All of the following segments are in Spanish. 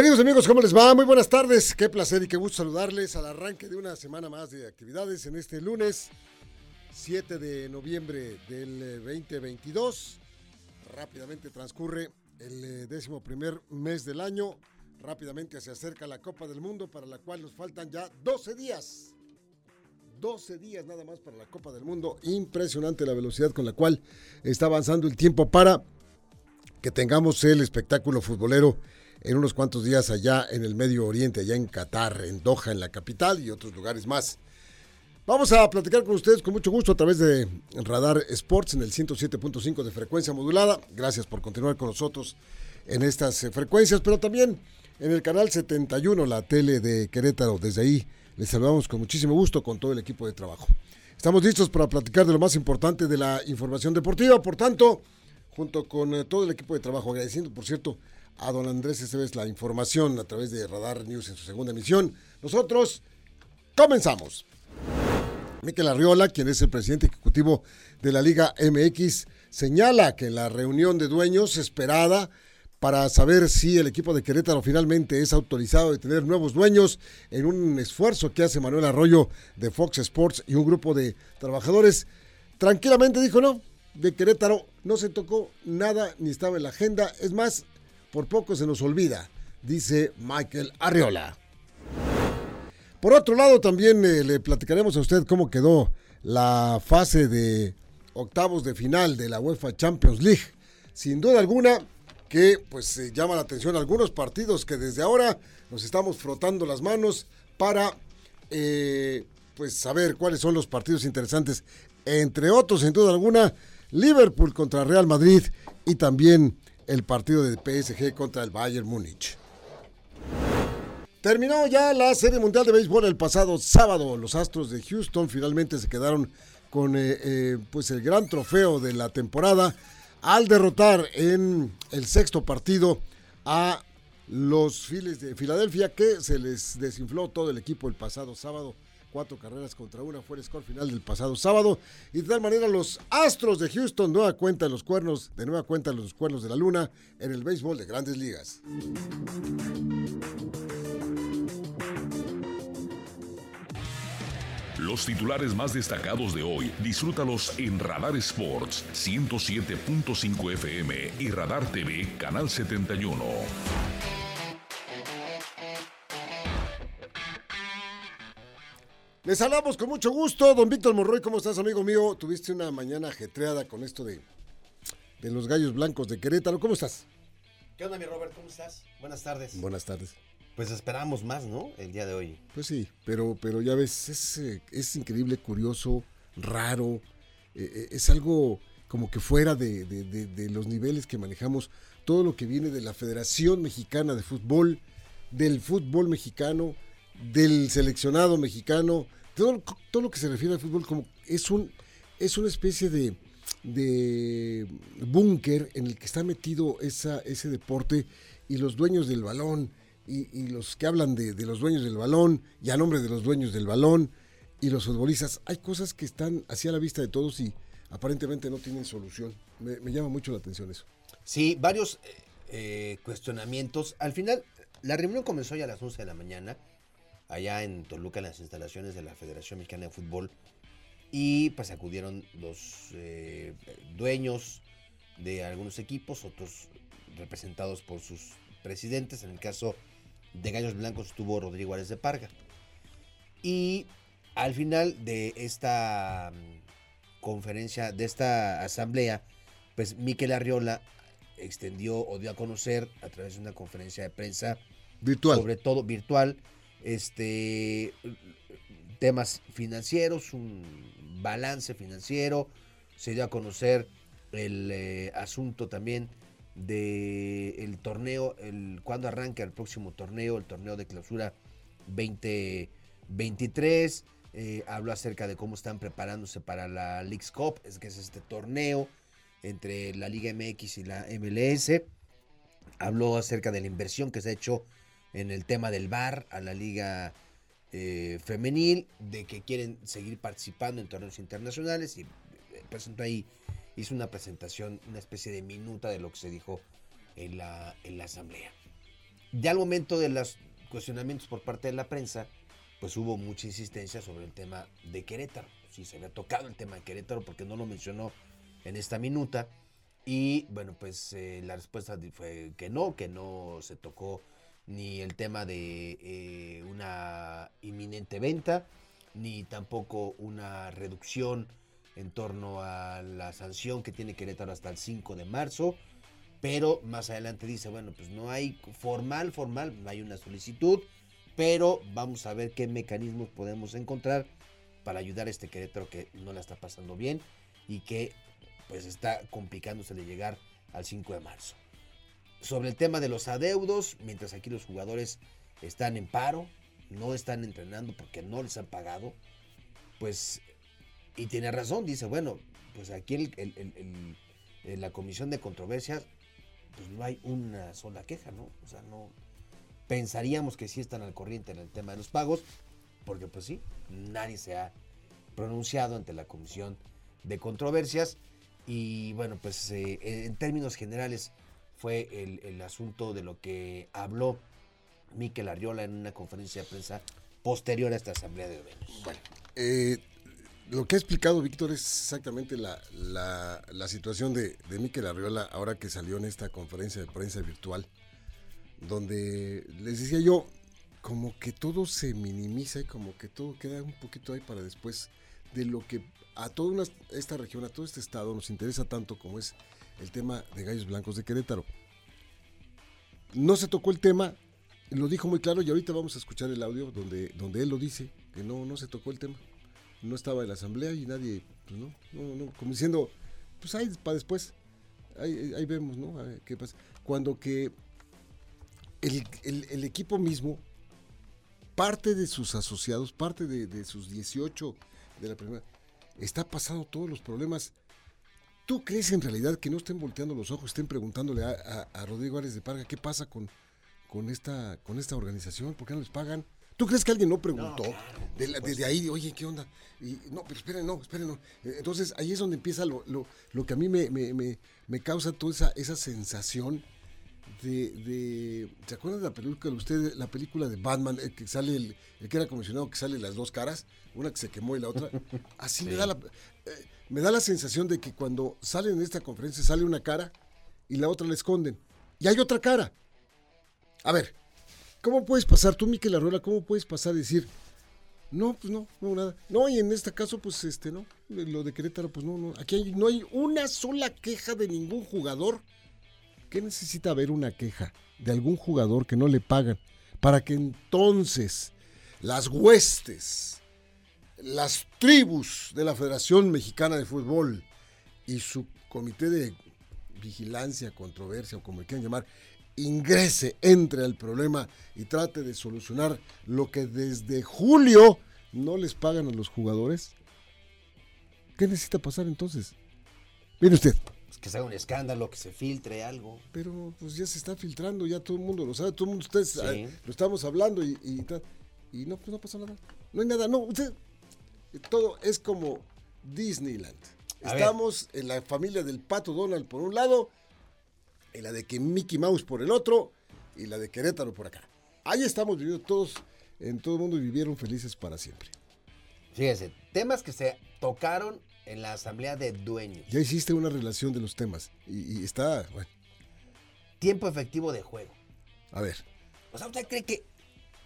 Queridos amigos, ¿cómo les va? Muy buenas tardes. Qué placer y qué gusto saludarles al arranque de una semana más de actividades en este lunes 7 de noviembre del 2022. Eh, Rápidamente transcurre el eh, décimo primer mes del año. Rápidamente se acerca la Copa del Mundo para la cual nos faltan ya 12 días. 12 días nada más para la Copa del Mundo. Impresionante la velocidad con la cual está avanzando el tiempo para que tengamos el espectáculo futbolero en unos cuantos días allá en el Medio Oriente, allá en Qatar, en Doha, en la capital y otros lugares más. Vamos a platicar con ustedes con mucho gusto a través de Radar Sports en el 107.5 de frecuencia modulada. Gracias por continuar con nosotros en estas eh, frecuencias, pero también en el canal 71, la tele de Querétaro. Desde ahí les saludamos con muchísimo gusto con todo el equipo de trabajo. Estamos listos para platicar de lo más importante de la información deportiva, por tanto, junto con eh, todo el equipo de trabajo, agradeciendo, por cierto, a don Andrés Esteves la información a través de Radar News en su segunda emisión. Nosotros comenzamos. Miquel Arriola, quien es el presidente ejecutivo de la Liga MX, señala que la reunión de dueños esperada para saber si el equipo de Querétaro finalmente es autorizado de tener nuevos dueños en un esfuerzo que hace Manuel Arroyo de Fox Sports y un grupo de trabajadores. Tranquilamente dijo, no, de Querétaro no se tocó nada ni estaba en la agenda. Es más, por poco se nos olvida, dice Michael Arriola. Por otro lado, también eh, le platicaremos a usted cómo quedó la fase de octavos de final de la UEFA Champions League. Sin duda alguna que pues llama la atención algunos partidos que desde ahora nos estamos frotando las manos para eh, pues saber cuáles son los partidos interesantes. Entre otros, sin duda alguna, Liverpool contra Real Madrid y también el partido de PSG contra el Bayern Múnich. Terminó ya la Serie Mundial de Béisbol el pasado sábado. Los Astros de Houston finalmente se quedaron con eh, eh, pues el gran trofeo de la temporada al derrotar en el sexto partido a los Phillies de Filadelfia que se les desinfló todo el equipo el pasado sábado. Cuatro carreras contra una fue el score final del pasado sábado. Y de tal manera los Astros de Houston nueva cuenta los cuernos, de nueva cuenta los cuernos de la luna en el béisbol de grandes ligas. Los titulares más destacados de hoy, disfrútalos en Radar Sports 107.5 FM y Radar TV Canal 71. Les hablamos con mucho gusto, don Víctor Monroy, ¿cómo estás, amigo mío? Tuviste una mañana ajetreada con esto de, de los gallos blancos de Querétaro, ¿cómo estás? ¿Qué onda, mi Robert? ¿Cómo estás? Buenas tardes. Buenas tardes. Pues esperamos más, ¿no? El día de hoy. Pues sí, pero, pero ya ves, es, eh, es increíble, curioso, raro, eh, eh, es algo como que fuera de, de, de, de, los niveles que manejamos, todo lo que viene de la Federación Mexicana de Fútbol, del fútbol mexicano, del seleccionado mexicano, todo, todo lo que se refiere al fútbol, como es un es una especie de, de búnker en el que está metido esa, ese deporte y los dueños del balón y, los que hablan de, de, los dueños del balón y a nombre de los dueños del balón y los futbolistas. Hay cosas que están hacia la vista de todos y aparentemente no tienen solución. Me, llama mucho la atención eso. Sí, varios eh, cuestionamientos. Al final, la reunión comenzó ya a las 11 de la mañana, allá en Toluca, en las instalaciones de la Federación Mexicana de Fútbol. Y pues acudieron los eh, dueños de algunos equipos, otros representados por sus presidentes. En el caso de Gallos Blancos estuvo Rodrigo Árez de Parga. Y al final de esta mm, conferencia, de esta asamblea, pues Miquel Arriola extendió o dio a conocer a través de una conferencia de prensa virtual, sobre todo virtual, este temas financieros, un balance financiero, se dio a conocer el eh, asunto también de el torneo, el cuando arranca el próximo torneo, el torneo de clausura 2023. Eh, habló acerca de cómo están preparándose para la League's Cup, es que es este torneo entre la Liga MX y la MLS. Habló acerca de la inversión que se ha hecho en el tema del bar a la Liga eh, Femenil, de que quieren seguir participando en torneos internacionales y eh, presentó ahí, hizo una presentación, una especie de minuta de lo que se dijo en la, en la asamblea. Ya al momento de los cuestionamientos por parte de la prensa, pues hubo mucha insistencia sobre el tema de Querétaro. Sí, se había tocado el tema de Querétaro porque no lo mencionó en esta minuta. Y bueno, pues eh, la respuesta fue que no, que no se tocó ni el tema de eh, una inminente venta, ni tampoco una reducción en torno a la sanción que tiene Querétaro hasta el 5 de marzo. Pero más adelante dice, bueno, pues no hay formal, formal, no hay una solicitud pero vamos a ver qué mecanismos podemos encontrar para ayudar a este Querétaro que no la está pasando bien y que pues está complicándose de llegar al 5 de marzo. Sobre el tema de los adeudos, mientras aquí los jugadores están en paro, no están entrenando porque no les han pagado, pues, y tiene razón, dice, bueno, pues aquí en la comisión de controversias, pues no hay una sola queja, ¿no? O sea, no, pensaríamos que sí están al corriente en el tema de los pagos, porque pues sí, nadie se ha pronunciado ante la Comisión de Controversias y bueno, pues eh, en términos generales fue el, asunto de lo que habló Miquel Arriola en una conferencia de prensa posterior a esta asamblea de dueños. Bueno, eh, lo que ha explicado Víctor es exactamente la, la, situación de, de Miquel Arriola ahora que salió en esta conferencia de prensa virtual donde les decía yo, como que todo se minimiza y como que todo queda un poquito ahí para después de lo que a toda esta región, a todo este estado nos interesa tanto como es el tema de Gallos Blancos de Querétaro. No se tocó el tema, lo dijo muy claro y ahorita vamos a escuchar el audio donde, donde él lo dice, que no, no se tocó el tema. No estaba en la asamblea y nadie, pues no, no, no, como diciendo, pues ahí para después, ahí, ahí vemos, ¿no? qué pasa. Cuando que el, equipo mismo, parte de sus asociados, parte de, sus 18 de la primera, está pasando todos los problemas. ¿Tú crees en realidad que no estén volteando los ojos, estén preguntándole a, Rodrigo Árez de Parga qué pasa con, con, esta, con esta organización? ¿Por qué no les pagan? ¿Tú crees que alguien no preguntó? desde ahí, oye, ¿qué onda? Y, no, pero esperen, no, esperen, no. Eh, entonces ahí es donde empieza lo, lo, que a mí me, me, me causa toda esa, esa sensación de, de, ¿se acuerdan de la película de usted, la película de Batman, el que sale el, que era comisionado que sale las dos caras, una que se quemó y la otra? Así me da la eh, me da la sensación de que cuando salen en esta conferencia sale una cara y la otra la esconden. Y hay otra cara. A ver, ¿cómo puedes pasar tú, Miquel Arruela, cómo puedes pasar a decir, no, pues no, no, nada. No, y en este caso, pues este, no, lo de Querétaro, pues no, no. Aquí no hay una sola queja de ningún jugador ¿Qué necesita haber una queja de algún jugador que no le pagan para que entonces las huestes, las tribus de la Federación Mexicana de Fútbol y su comité de vigilancia, controversia o como quieran llamar, ingrese, entre al problema y trate de solucionar lo que desde julio no les pagan a los jugadores? ¿Qué necesita pasar entonces? Mire usted, que se haga un escándalo, que se filtre algo. Pero pues ya se está filtrando, ya todo el mundo lo sabe, todo el mundo, ustedes lo estamos hablando y, y, no, pues no pasa nada. No hay nada, no, usted, todo es como Disneyland. Estamos en la familia del pato Donald por un lado, en la de que Mickey Mouse por el otro y la de Querétaro por acá. Ahí estamos viviendo todos, en todo el mundo y vivieron felices para siempre. Fíjese, temas que se tocaron en la asamblea de dueños. Ya hiciste una relación de los temas y, está, bueno. Tiempo efectivo de juego. A ver. O sea, ¿usted cree que,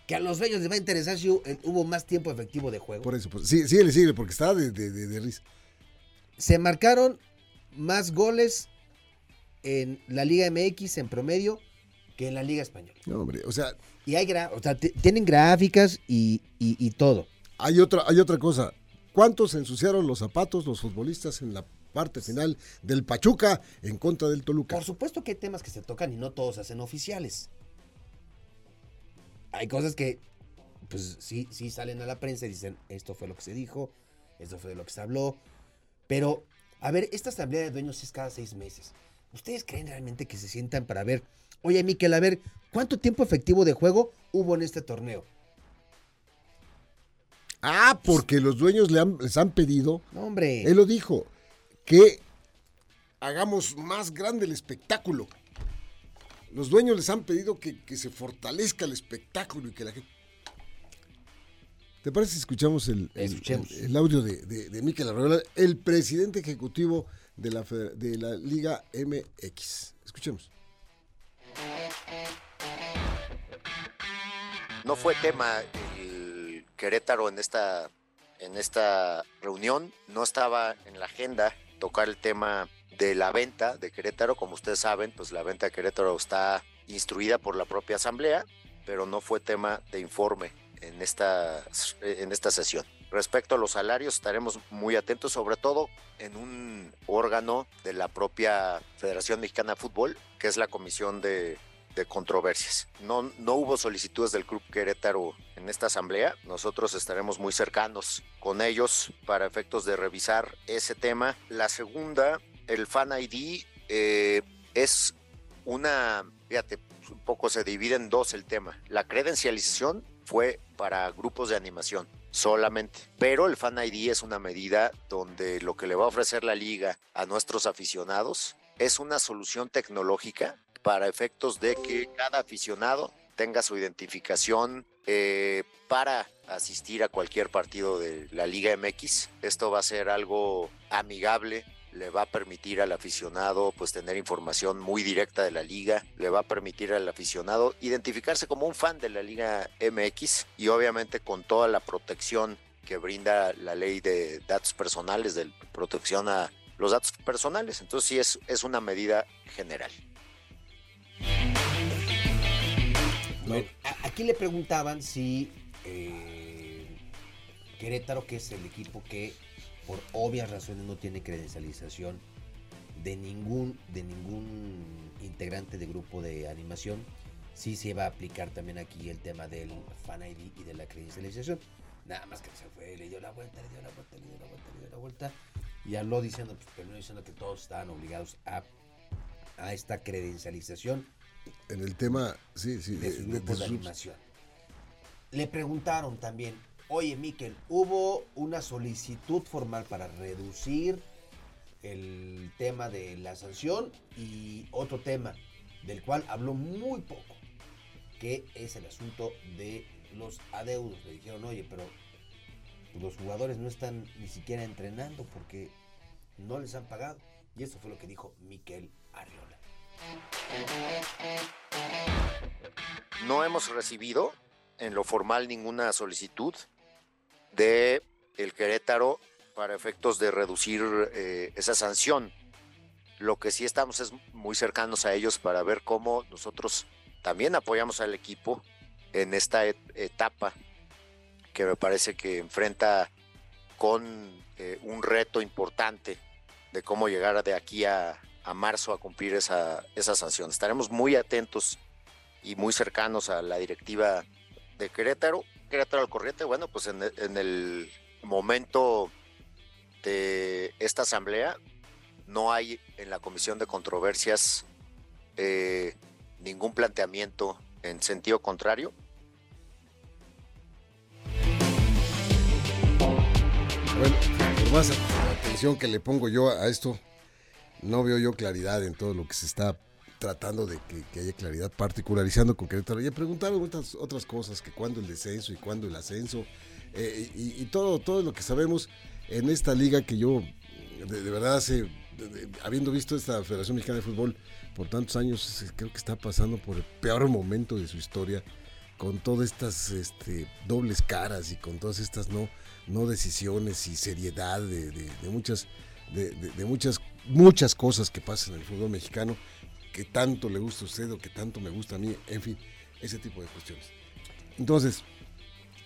que a los dueños les va a interesar si hubo más tiempo efectivo de juego? Por eso, pues, sí, sí, le sigue, porque está de, de, risa. Se marcaron más goles en la Liga MX en promedio que en la Liga Española. No, hombre, o sea... Y hay o sea, tienen gráficas y, y, y todo. Hay otra, hay otra cosa ¿Cuántos se ensuciaron los zapatos los futbolistas en la parte final del Pachuca en contra del Toluca? Por supuesto que hay temas que se tocan y no todos se hacen oficiales. Hay cosas que, pues sí, sí salen a la prensa y dicen, esto fue lo que se dijo, esto fue lo que se habló. Pero, a ver, esta asamblea de dueños es cada seis meses. ¿Ustedes creen realmente que se sientan para ver, oye, Miquel, a ver, ¿cuánto tiempo efectivo de juego hubo en este torneo? Ah, porque los dueños le han- les han pedido, No, hombre. él lo dijo, que hagamos más grande el espectáculo. Los dueños les han pedido que, que se fortalezca el espectáculo y que la gente... ¿Te parece si escuchamos el, el- Escuchemos. el- el audio de, de, de Miquel Arreola, el presidente ejecutivo de la, de la Liga MX? Escuchemos. No fue tema el Querétaro en esta, en esta reunión, no estaba en la agenda tocar el tema de la venta de Querétaro, como ustedes saben, pues la venta de Querétaro está instruida por la propia asamblea, pero no fue tema de informe en esta, en esta sesión. Respecto a los salarios, estaremos muy atentos, sobre todo en un órgano de la propia Federación Mexicana de Fútbol, que es la Comisión de, de Controversias. No, no hubo solicitudes del Club Querétaro en esta asamblea. Nosotros estaremos muy cercanos con ellos para efectos de revisar ese tema. La segunda, el Fan ID, eh, es una, fíjate, un poco se divide en dos el tema. La credencialización fue para grupos de animación solamente, pero el Fan ID es una medida donde lo que le va a ofrecer la liga a nuestros aficionados es una solución tecnológica para efectos de que cada aficionado tenga su identificación eh, para asistir a cualquier partido de la Liga MX. Esto va a ser algo amigable le va a permitir al aficionado pues tener información muy directa de la liga, le va a permitir al aficionado identificarse como un fan de la Liga MX y obviamente con toda la protección que brinda la ley de datos personales, de protección a los datos personales. Entonces sí es, es una medida general. Bueno, aquí le preguntaban si eh, Querétaro, que es el equipo que por obvias razones no tiene credencialización de ningún, de ningún integrante de grupo de animación, sí se va a aplicar también aquí el tema del Fan ID y de la credencialización. Nada más que se fue, le dio la vuelta, le dio la vuelta, le dio la vuelta, le dio la vuelta. Y habló diciendo, pues terminó diciendo que todos estaban obligados a, a esta credencialización En el tema, sí, sí, de de- sus de- grupos de de sus- animación. Le preguntaron también, oye Miquel, ¿hubo una solicitud formal para reducir el tema de la sanción? Y otro tema del cual habló muy poco, que es el asunto de los adeudos. Le dijeron, oye, pero los jugadores no están ni siquiera entrenando porque no les han pagado. Y eso fue lo que dijo Miquel Arriola. No hemos recibido en lo formal ninguna solicitud de el Querétaro para efectos de reducir eh, esa sanción. Lo que sí estamos es muy cercanos a ellos para ver cómo nosotros también apoyamos al equipo en esta et- etapa que me parece que enfrenta con eh, un reto importante de cómo llegar de aquí a, a marzo a cumplir esa, esa sanción. Estaremos muy atentos y muy cercanos a la directiva de Querétaro. Querétaro al corriente, bueno, pues en, en el momento de esta asamblea no hay en la comisión de controversias eh, ningún planteamiento en sentido contrario. Bueno, por más atención que le pongo yo a esto, no veo yo claridad en todo lo que se está tratando de que, haya claridad, particularizando con Querétaro. Ya preguntaron otras, otras cosas, que cuándo el descenso y cuándo el ascenso, eh, y, y todo, todo lo que sabemos en esta liga que yo, de, verdad, hace, habiendo visto esta Federación Mexicana de Fútbol por tantos años, creo que está pasando por el peor momento de su historia, con todas estas este, dobles caras y con todas estas no, no decisiones y seriedad de, muchas, de muchas, muchas cosas que pasan en el fútbol mexicano, que tanto le gusta a usted o que tanto me gusta a mí, en fin, ese tipo de cuestiones. Entonces,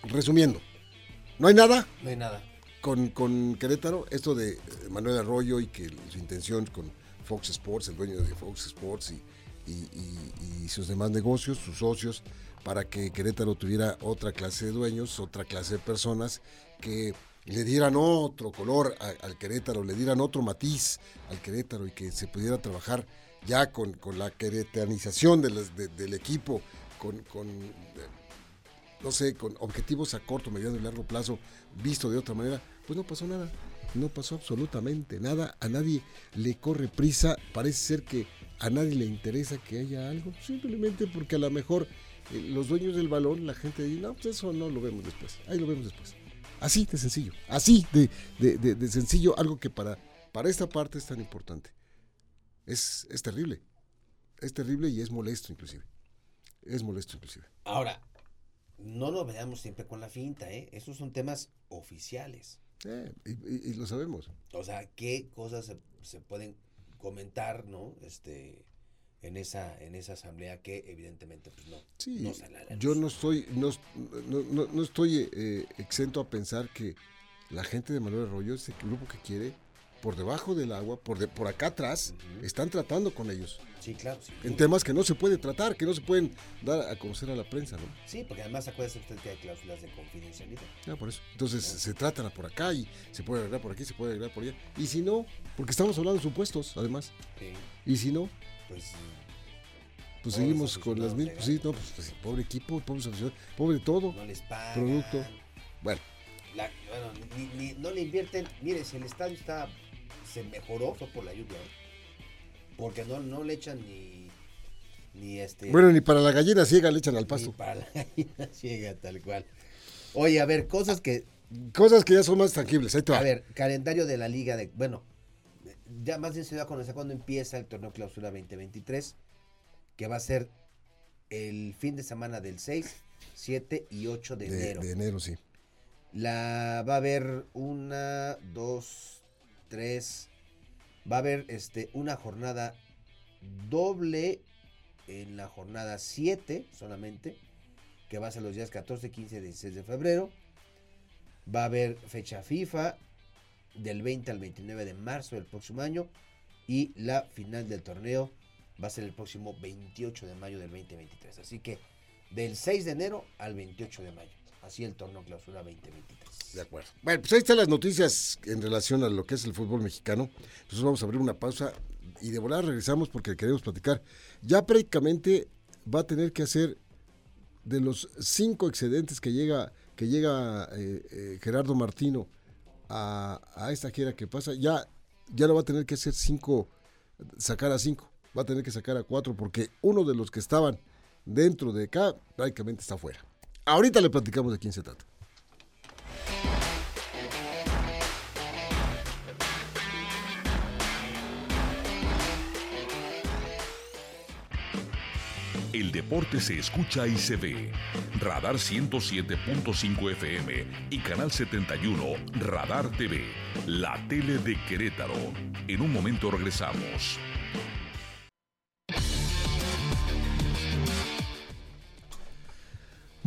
resumiendo, no hay nada, No hay nada. con, con Querétaro, esto de eh, Manuel Arroyo y que su intención con Fox Sports, el dueño de Fox Sports y, y- y- y sus demás negocios, sus socios, para que Querétaro tuviera otra clase de dueños, otra clase de personas que le dieran otro color al Querétaro, le dieran otro matiz al Querétaro y que se pudiera trabajar ya con, con la queretanización del equipo, con, con, no sé, con objetivos a corto, mediano y largo plazo, visto de otra manera, pues no pasó nada. No pasó absolutamente nada. A nadie le corre prisa. Parece ser que a nadie le interesa que haya algo. Simplemente porque a lo mejor eh, los dueños del balón, la gente dice, no, pues eso no lo vemos después. Ahí lo vemos después. Así de sencillo. Así de, de- de- de sencillo. Algo que para, para esta parte es tan importante. Es, es terrible. Es terrible y es molesto inclusive. Es molesto inclusive. Ahora, no lo veamos siempre con la finta, ¿eh? Esos son temas oficiales. Eh, y, y- y lo sabemos. O sea, qué cosas se, se pueden comentar, ¿no? Este, en esa, en esa asamblea que evidentemente, pues no. Sí, no sale a la yo no estoy, no, no- no- no estoy eh, exento a pensar que la gente de Manuel Arroyo, ese grupo que quiere, por debajo del agua, por, de- por acá atrás, están tratando con ellos. Sí, claro, sí. En temas que no se puede tratar, que no se pueden dar a conocer a la prensa, ¿no? Sí, porque además acuérdese usted que hay cláusulas de confidencialidad. Ya, por eso. Entonces se tratan por acá y se puede arreglar por aquí, se puede arreglar por allá. Y si no, porque estamos hablando de supuestos, además. Sí, Y si no, pues pues seguimos con las mismas. pues sí, no, pues, pues, pobre equipo, pobre pobre todo. no les pagan. Producto. Bueno, La- bueno, ni- ni- no le invierten. Mire, si el estadio está se mejoró fue por la lluvia. Porque no, no le echan ni ni este bueno, ni para la gallina ciega le echan al ni pasto. para la gallina ciega tal cual. Oye, a ver, cosas que Cosas que ya son más tangibles. Ahí te va. a ver, calendario de la liga de bueno, ya más bien se va a conocer cuando empieza el torneo clausura 2023, que va a ser el fin de semana del 6, 7 y 8 de, de, enero. de enero, sí. La va a haber una, dos, tres. Va a haber este una jornada doble en la jornada 7 solamente, que va a ser los días 14, 15 y 16 de febrero. Va a haber fecha FIFA del 20 al 29 de marzo del próximo año y la final del torneo va a ser el próximo 28 de mayo del 2023. Así que del 6 de enero al 28 de mayo. Así el torneo clausura 2023. De acuerdo. Bueno, pues ahí están las noticias en relación a lo que es el fútbol mexicano. Entonces vamos a abrir una pausa y de volar regresamos porque queremos platicar. Ya prácticamente va a tener que hacer de los cinco excedentes que llega, que llega eh, eh, Gerardo Martino a, a esta gira que pasa, ya, ya lo va a tener que hacer cinco, sacar a cinco. Va a tener que sacar a cuatro porque uno de los que estaban dentro de acá prácticamente está fuera. Ahorita le platicamos de quién se trata. El deporte se escucha y se ve. Radar 107.5 FM y Canal 71 Radar TV, la tele de Querétaro. En un momento regresamos.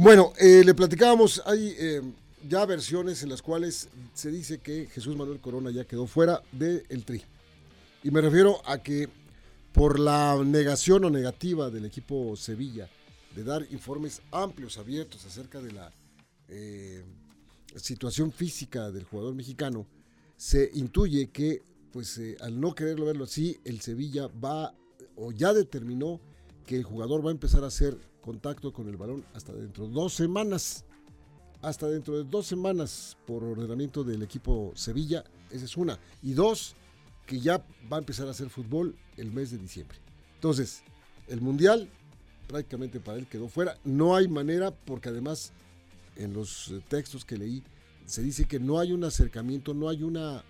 Bueno, eh, le platicábamos, hay eh, ya versiones en las cuales se dice que Jesús Manuel Corona ya quedó fuera del tri. Y me refiero a que por la negación o negativa del equipo Sevilla de dar informes amplios, abiertos acerca de la eh, situación física del jugador mexicano, se intuye que, pues, eh, al no quererlo verlo así, el Sevilla va o ya determinó que el jugador va a empezar a hacer contacto con el balón hasta dentro de dos semanas. Hasta dentro de dos semanas por ordenamiento del equipo Sevilla. Esa es una. Y dos, que ya va a empezar a hacer fútbol el mes de diciembre. Entonces, el Mundial prácticamente para él quedó fuera. No hay manera, porque además en los eh, textos que leí se dice que no hay un acercamiento, no hay una,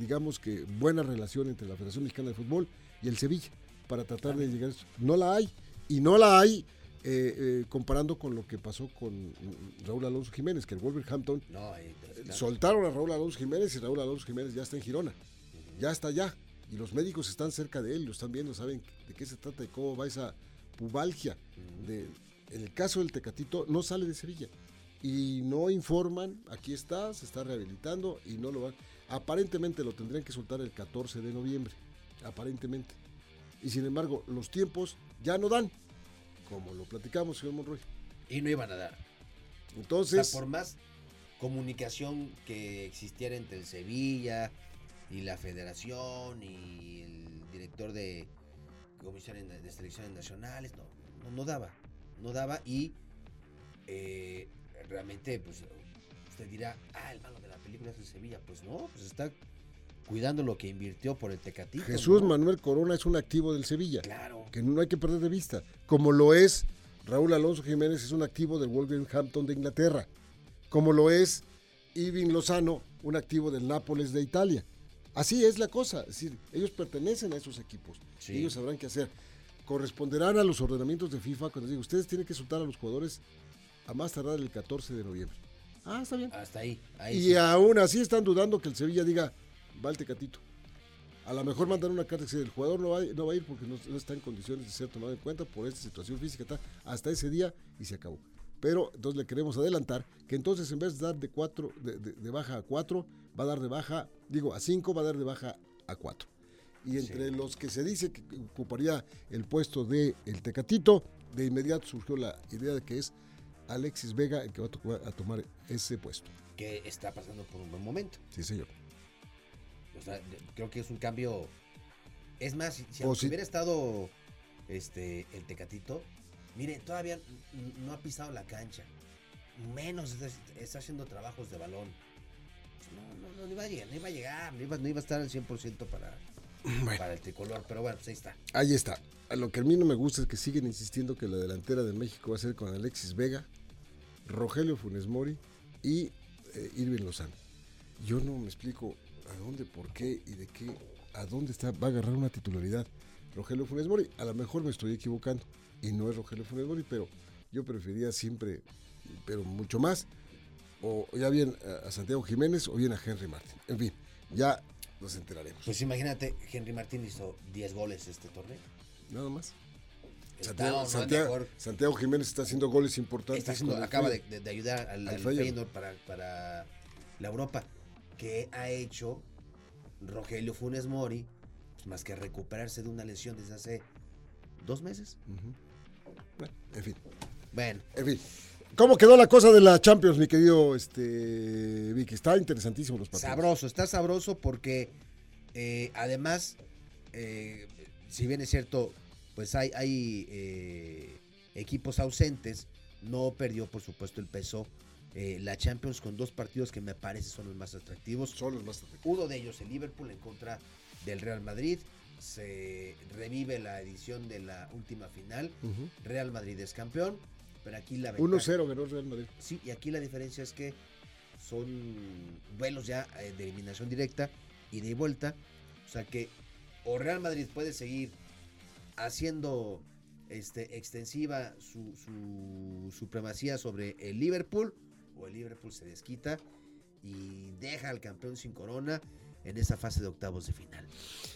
digamos que, buena relación entre la Federación Mexicana de Fútbol y el Sevilla para tratar de llegar a eso. No la hay. Y no la hay eh, eh, comparando con lo que pasó con Raúl Alonso Jiménez, que el Wolverhampton No, claro. soltaron a Raúl Alonso Jiménez y Raúl Alonso Jiménez ya está en Girona. Ya está allá. Y los médicos están cerca de él, lo están viendo, saben de qué se trata, de cómo va esa pubalgia. De, en el caso del Tecatito, no sale de Sevilla. y no informan, aquí está, se está rehabilitando y no lo van. Aparentemente lo tendrían que soltar el 14 de noviembre, aparentemente. Y sin embargo, los tiempos ya no dan, como lo platicamos, señor Monroy. Y no iban a dar. Entonces, O sea, por más comunicación que existiera entre el Sevilla y la federación y el director de comisiones de selecciones nacionales, no, no, no daba, no daba y eh, realmente, pues, usted dirá, ah, el malo de la película es el Sevilla, pues no, pues está cuidando lo que invirtió por el Tecatito. Jesús ¿no? Manuel Corona es un activo del Sevilla, Claro, que no hay que perder de vista, como lo es Raúl Alonso Jiménez, es un activo del Wolverhampton de Inglaterra, como lo es Irving Lozano, un activo del Nápoles de Italia. Así es la cosa, es decir, ellos pertenecen a esos equipos, Sí. ellos sabrán qué hacer. Corresponderán a los ordenamientos de FIFA cuando digo, ustedes tienen que soltar a los jugadores a más tardar el 14 de noviembre. Ah, está bien. hasta ahí. ahí Y sí. aún así están dudando que el Sevilla diga, va el Tecatito. A lo mejor mandan una carta que dice, el jugador no va, no va a ir porque no, no está en condiciones de ser tomado en cuenta por esta situación física, hasta ese día y se acabó. Pero entonces le queremos adelantar que entonces en vez de dar de cuatro, de, de- de baja a cuatro, va a dar de baja, digo, a cinco, va a dar de baja a cuatro. Y entre los que se dice que ocuparía el puesto de el Tecatito, de inmediato surgió la idea de que es Alexis Vega el que va a, to- a tomar ese puesto. que está pasando por un buen momento. Sí, señor. O sea, creo que es un cambio. Es más, si, hubiera estado este el Tecatito, mire, todavía no ha pisado la cancha. Menos está, haciendo trabajos de balón. No, no, no, no iba a llegar, no iba a llegar, no iba, no iba a estar al 100% para, para el tricolor, pero bueno, pues ahí está. Ahí está. A lo que a mí no me gusta es que siguen insistiendo que la delantera de México va a ser con Alexis Vega, Rogelio Funes Mori y eh, Irving Lozano. Yo no me explico a dónde, por qué y de qué, a dónde está, va a agarrar una titularidad. Rogelio Funes Mori, a lo mejor me estoy equivocando y no es Rogelio Funes Mori, pero yo prefería siempre, pero mucho más, o ya bien a- Santiago Jiménez o bien a Henry Martin. En fin, ya nos enteraremos. Pues imagínate, Henry Martín hizo 10 goles este torneo. Nada más. Santiago, Santiago- Santiago Jiménez está haciendo goles importantes. está acaba de, ayudar al, Al al. Feyenoord para, para la Europa. Que ha hecho Rogelio Funes Mori? Pues más que recuperarse de una lesión desde hace dos meses. Bueno, en fin, Bueno, en fin. ¿Cómo quedó la cosa de la Champions, mi querido este, Vicky? Está interesantísimo los partidos. sabroso, está sabroso porque eh, además, eh, si bien es cierto, pues hay, hay eh, equipos ausentes, no perdió por supuesto el peso eh, la Champions con dos partidos que me parece son los más atractivos. Son los más atractivos. Uno de ellos, el Liverpool en contra del Real Madrid. Se revive la edición de la última final. Real Madrid es campeón, pero aquí la ventaja- 1-0 ganó Real Madrid. Sí, y aquí la diferencia es que son duelos ya eh, de eliminación directa y de vuelta. O sea que o Real Madrid puede seguir haciendo este, extensiva su, su supremacía sobre el Liverpool, o el Liverpool se desquita y deja al campeón sin corona en esa fase de octavos de final.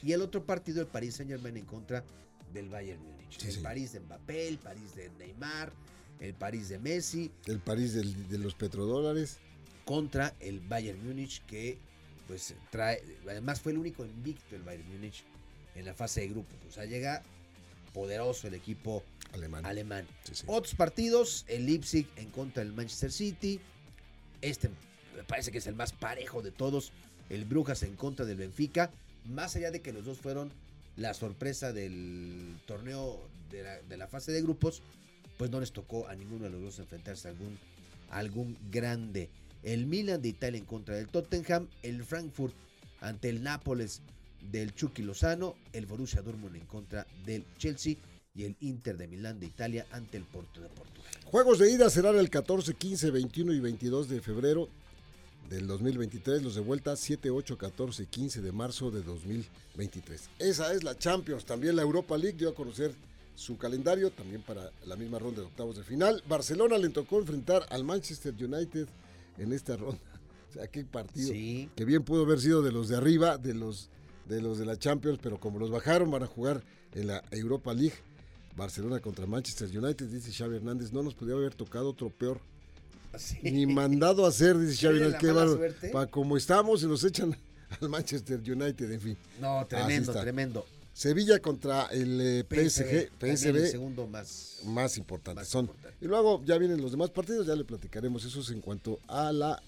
Y el otro partido, el Paris Saint Germain en contra del Bayern Múnich. Sí, el señor. París de Mbappé, el París de Neymar, el París de Messi El París del- de los petrodólares. contra el Bayern Múnich que pues trae, además fue el único invicto el Bayern Múnich en la fase de grupos. O sea, llega poderoso el equipo Alemán. alemán. Sí, sí. Otros partidos, el Leipzig en contra del Manchester City. Este me parece que es el más parejo de todos. El Brujas en contra del Benfica. Más allá de que los dos fueron la sorpresa del torneo de la, fase de grupos, pues no les tocó a ninguno de los dos enfrentarse a algún, algún grande. El Milan de Italia en contra del Tottenham. El Frankfurt ante el Nápoles del Chucky Lozano. El Borussia Dortmund en contra del Chelsea y el Inter de Milán de Italia ante el Porto de Portugal. Juegos de ida serán el 14, 15, 21 y 22 de febrero del 2023. Los de vuelta 7, 8, 14 y 15 de marzo de 2023. Esa es la Champions. También la Europa League dio a conocer su calendario también para la misma ronda de octavos de final. Barcelona le tocó enfrentar al Manchester United en esta ronda. O sea, qué partido. Sí, que bien pudo haber sido de los de arriba, de los de los de la Champions, pero como los bajaron van a jugar en la Europa League. Barcelona contra Manchester United, dice Xavi Hernández, no nos podía haber tocado otro peor Sí. Ni mandado a hacer, dice ¿Tiene Xavi, la qué mala bárbaro. suerte? Pa como estamos, se nos echan al Manchester United, en fin. No, tremendo, tremendo. Sevilla contra el eh, PSG, PSV, el segundo más. más importantes Más son. importante. Y luego ya vienen los demás partidos, ya le platicaremos eso es en cuanto a la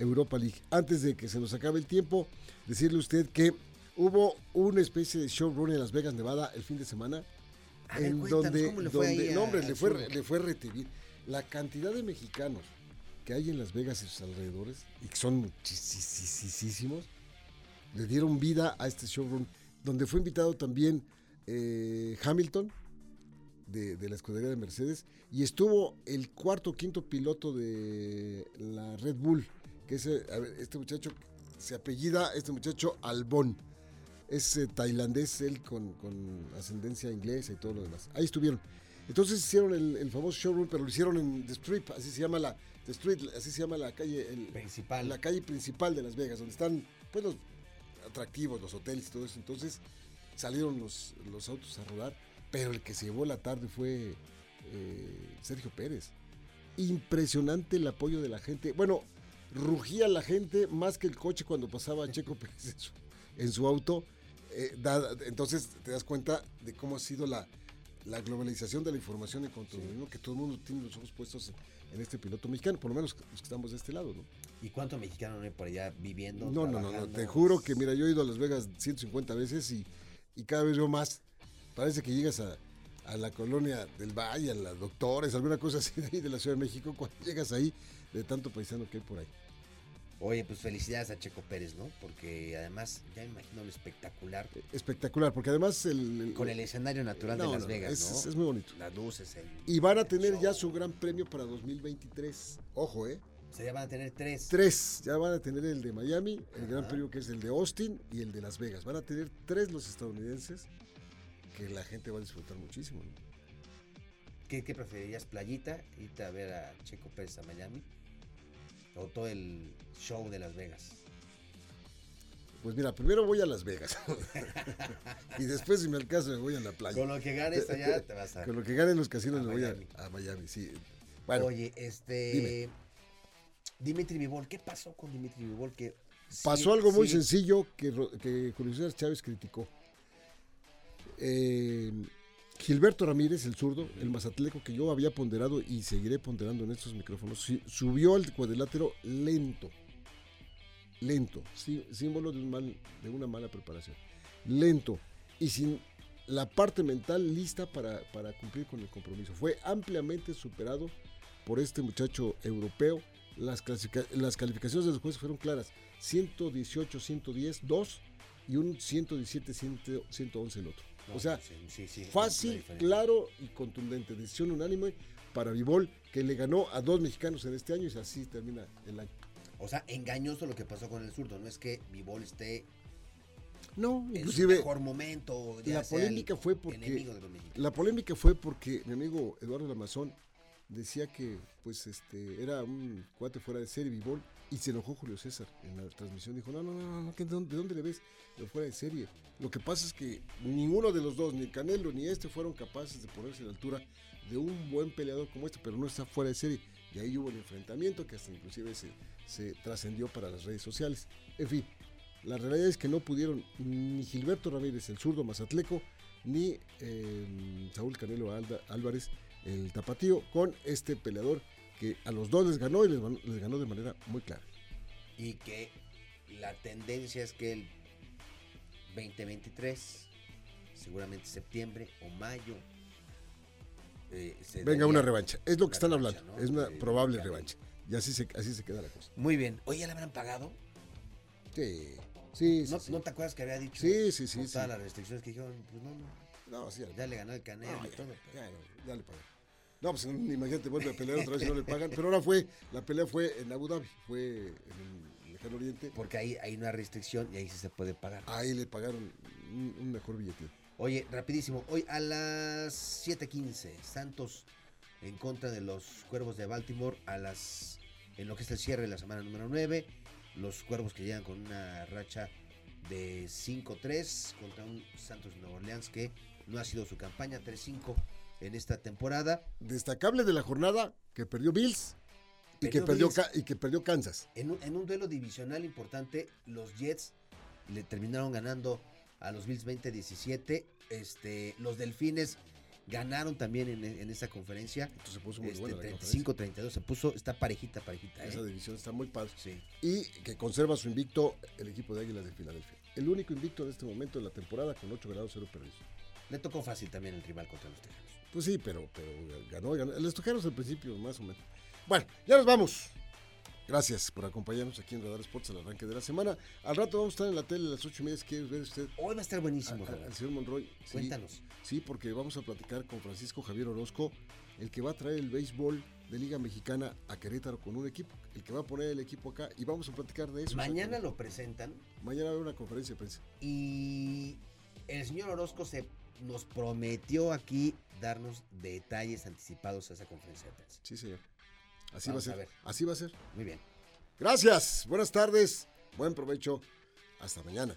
Europa League. Antes de que se nos acabe el tiempo, decirle a usted que hubo una especie de showrun en Las Vegas, Nevada, el fin de semana, A en donde, ¿cómo le fue donde- ahí no, hombre, le fue, le fue. La cantidad de mexicanos que hay en Las Vegas y sus alrededores, y que son muchísimos, le dieron vida a este showroom, donde fue invitado también eh, Hamilton, de, de la escudería de Mercedes, y estuvo el cuarto o quinto piloto de la Red Bull, que es, este muchacho se apellida, este muchacho Albón. Es eh, tailandés, él con, con ascendencia inglesa y todo lo demás. Ahí estuvieron. Entonces hicieron el, el famoso showroom, pero lo hicieron en The Strip, así se llama la The Street, así se llama la calle, el- Principal. la calle principal de Las Vegas, donde están pues los atractivos, los hoteles y todo eso. Entonces salieron los, los autos a rodar, pero el que se llevó la tarde fue eh, Sergio Pérez. Impresionante el apoyo de la gente. Bueno, rugía la gente más que el coche cuando pasaba Checo Pérez en su, en su auto. Eh, da- entonces te das cuenta de cómo ha sido la, la globalización de la información en cuanto a lo que todo el mundo tiene los ojos puestos en, este piloto mexicano, por lo menos los que estamos de este lado, ¿no? ¿Y cuánto mexicano no hay por allá viviendo? No, no, no, no, te juro que mira, yo he ido a Las Vegas 150 veces y, y cada vez veo más. Parece que llegas a, a la colonia del Valle, a las doctores, alguna cosa así de ahí de la Ciudad de México, cuando llegas ahí de tanto paisano que hay por ahí. Oye, pues felicidades a Checo Pérez, ¿no? Porque además ya me imagino lo espectacular Espectacular, porque además el... el- con el escenario natural No, de Las no, Vegas, es, ¿no? es muy bonito. Las luces, el... Y van a tener ya su gran premio para 2023. Ojo, ¿eh? O sea, ya van a tener tres. Tres. Ya van a tener el de Miami, el gran premio que es el de Austin y el de Las Vegas. Van a tener tres los estadounidenses que la gente va a disfrutar muchísimo. ¿no? ¿Qué, qué preferirías, playita, irte a ver a Checo Pérez a Miami? ¿O todo el show de Las Vegas? Pues mira, primero voy a Las Vegas. y después, si me alcanza, me voy a la playa. Con lo que ganes allá te vas a... Con lo que ganen los casinos, me voy a, Miami. a Miami. Sí. Bueno, Oye, este... dime. Dimitri Vivol, ¿qué pasó con Dimitri Vivol? Que pasó sí- algo muy sí, sencillo que, que Julio César Chávez criticó. Eh, Gilberto Ramírez, el zurdo, el mazatleco que yo había ponderado y seguiré ponderando en estos micrófonos, subió al cuadrilátero lento. Lento, sí- símbolo de, una mala preparación. Lento y sin la parte mental lista para, cumplir con el compromiso. Fue ampliamente superado por este muchacho europeo. Las, calificaciones de los jueces fueron claras. 118, 110, 2 y un 117, 100, 111 el otro. No, o sea, sí, sí, fácil, claro y contundente. Decisión unánime para Vivol, que le ganó a dos mexicanos en este año y así termina el año. O sea, engañoso lo que pasó con el zurdo. No es que Vivol esté No, en su mejor momento. ya la polémica fue porque. La polémica fue porque mi amigo Eduardo Lamazón decía que pues este era un cuate fuera de serie, Vivol, y se enojó Julio César en la transmisión. Dijo, no, no, no, no, ¿qué- ¿de dónde, de dónde le ves? Pero fuera de serie. Lo que pasa es que ninguno de los dos, ni Canelo ni este, fueron capaces de ponerse a la altura de un buen peleador como este, pero no está fuera de serie. Y ahí hubo el enfrentamiento que hasta inclusive se, se trascendió para las redes sociales. En fin, la realidad es que no pudieron ni Gilberto Ramírez, el zurdo mazatleco, ni eh, Saúl Canelo Álvarez, el tapatío, con este peleador que a los dos les ganó y les, ganó- les ganó de manera muy clara. Y que la tendencia es que el 2023, seguramente septiembre o mayo, eh, se Venga una revancha. Es lo que están revancha, hablando. ¿no? Es una De- probable revancha. Y así se, así se queda la cosa. Muy bien. Oye, ¿ya le habrán pagado? Sí, sí, sí. ¿No, sí. ¿no te acuerdas que había dicho? Sí, sí, sí, con todas las restricciones que dijeron, pues no, no, No, sí, ya le ganó el canelo No, y ya, todo. ya, ya, ya le pagaron. No, pues imagínate, vuelve a pelear otra vez y no le pagan. Pero ahora fue, la pelea fue en Abu Dhabi, fue en el Lejano Oriente. Porque ahí hay una restricción y ahí sí se puede pagar. Ahí le pagaron un, un mejor billete. Oye, rapidísimo. Hoy a las 7:15, Santos en contra de los Cuervos de Baltimore a las en lo que es el cierre de la semana número 9. Los Cuervos que llegan con una racha de 5-3 contra un Santos de Nueva Orleans que no ha sido su campaña 3-5 en esta temporada. Destacable de la jornada que perdió Bills Y que, perdió, Bills- y que perdió Kansas. En un, en un duelo divisional importante, los Jets le terminaron ganando a los Bills 20-17. Este, los Delfines ganaron también en, en esa conferencia. Entonces se puso muy Este, buena la conferencia. 35-32. Se puso, está parejita, parejita. ¿eh? Esa división está muy padre. Sí. Y que conserva su invicto el equipo de Águilas de Filadelfia. El único invicto en este momento de la temporada con 8 ganados, 0 perdidos. Le tocó fácil también el rival contra los Tejanos. Pues sí, pero, pero ganó, ganó. Les tocaron al principio, más o menos. Bueno, ya nos vamos. Gracias por acompañarnos aquí en Radar Sports al arranque de la semana. Al rato vamos a estar en la tele a las 8 y media. ¿Quiere ver usted Hoy va a estar a- buenísimo, a- Robert. al señor Monroy? Sí, Cuéntanos. Sí, porque vamos a platicar con Francisco Javier Orozco, el que va a traer el béisbol de Liga Mexicana a Querétaro con un equipo, el que va a poner el equipo acá y vamos a platicar de eso. Mañana lo presentan Mañana va a haber una conferencia de prensa. y el señor Orozco se nos prometió aquí darnos detalles anticipados a esa conferencia de prensa. Sí, señor. Así Vamos va a a ser. ver. Así va a ser. Muy bien. Gracias. Buenas tardes. Buen provecho. Hasta mañana.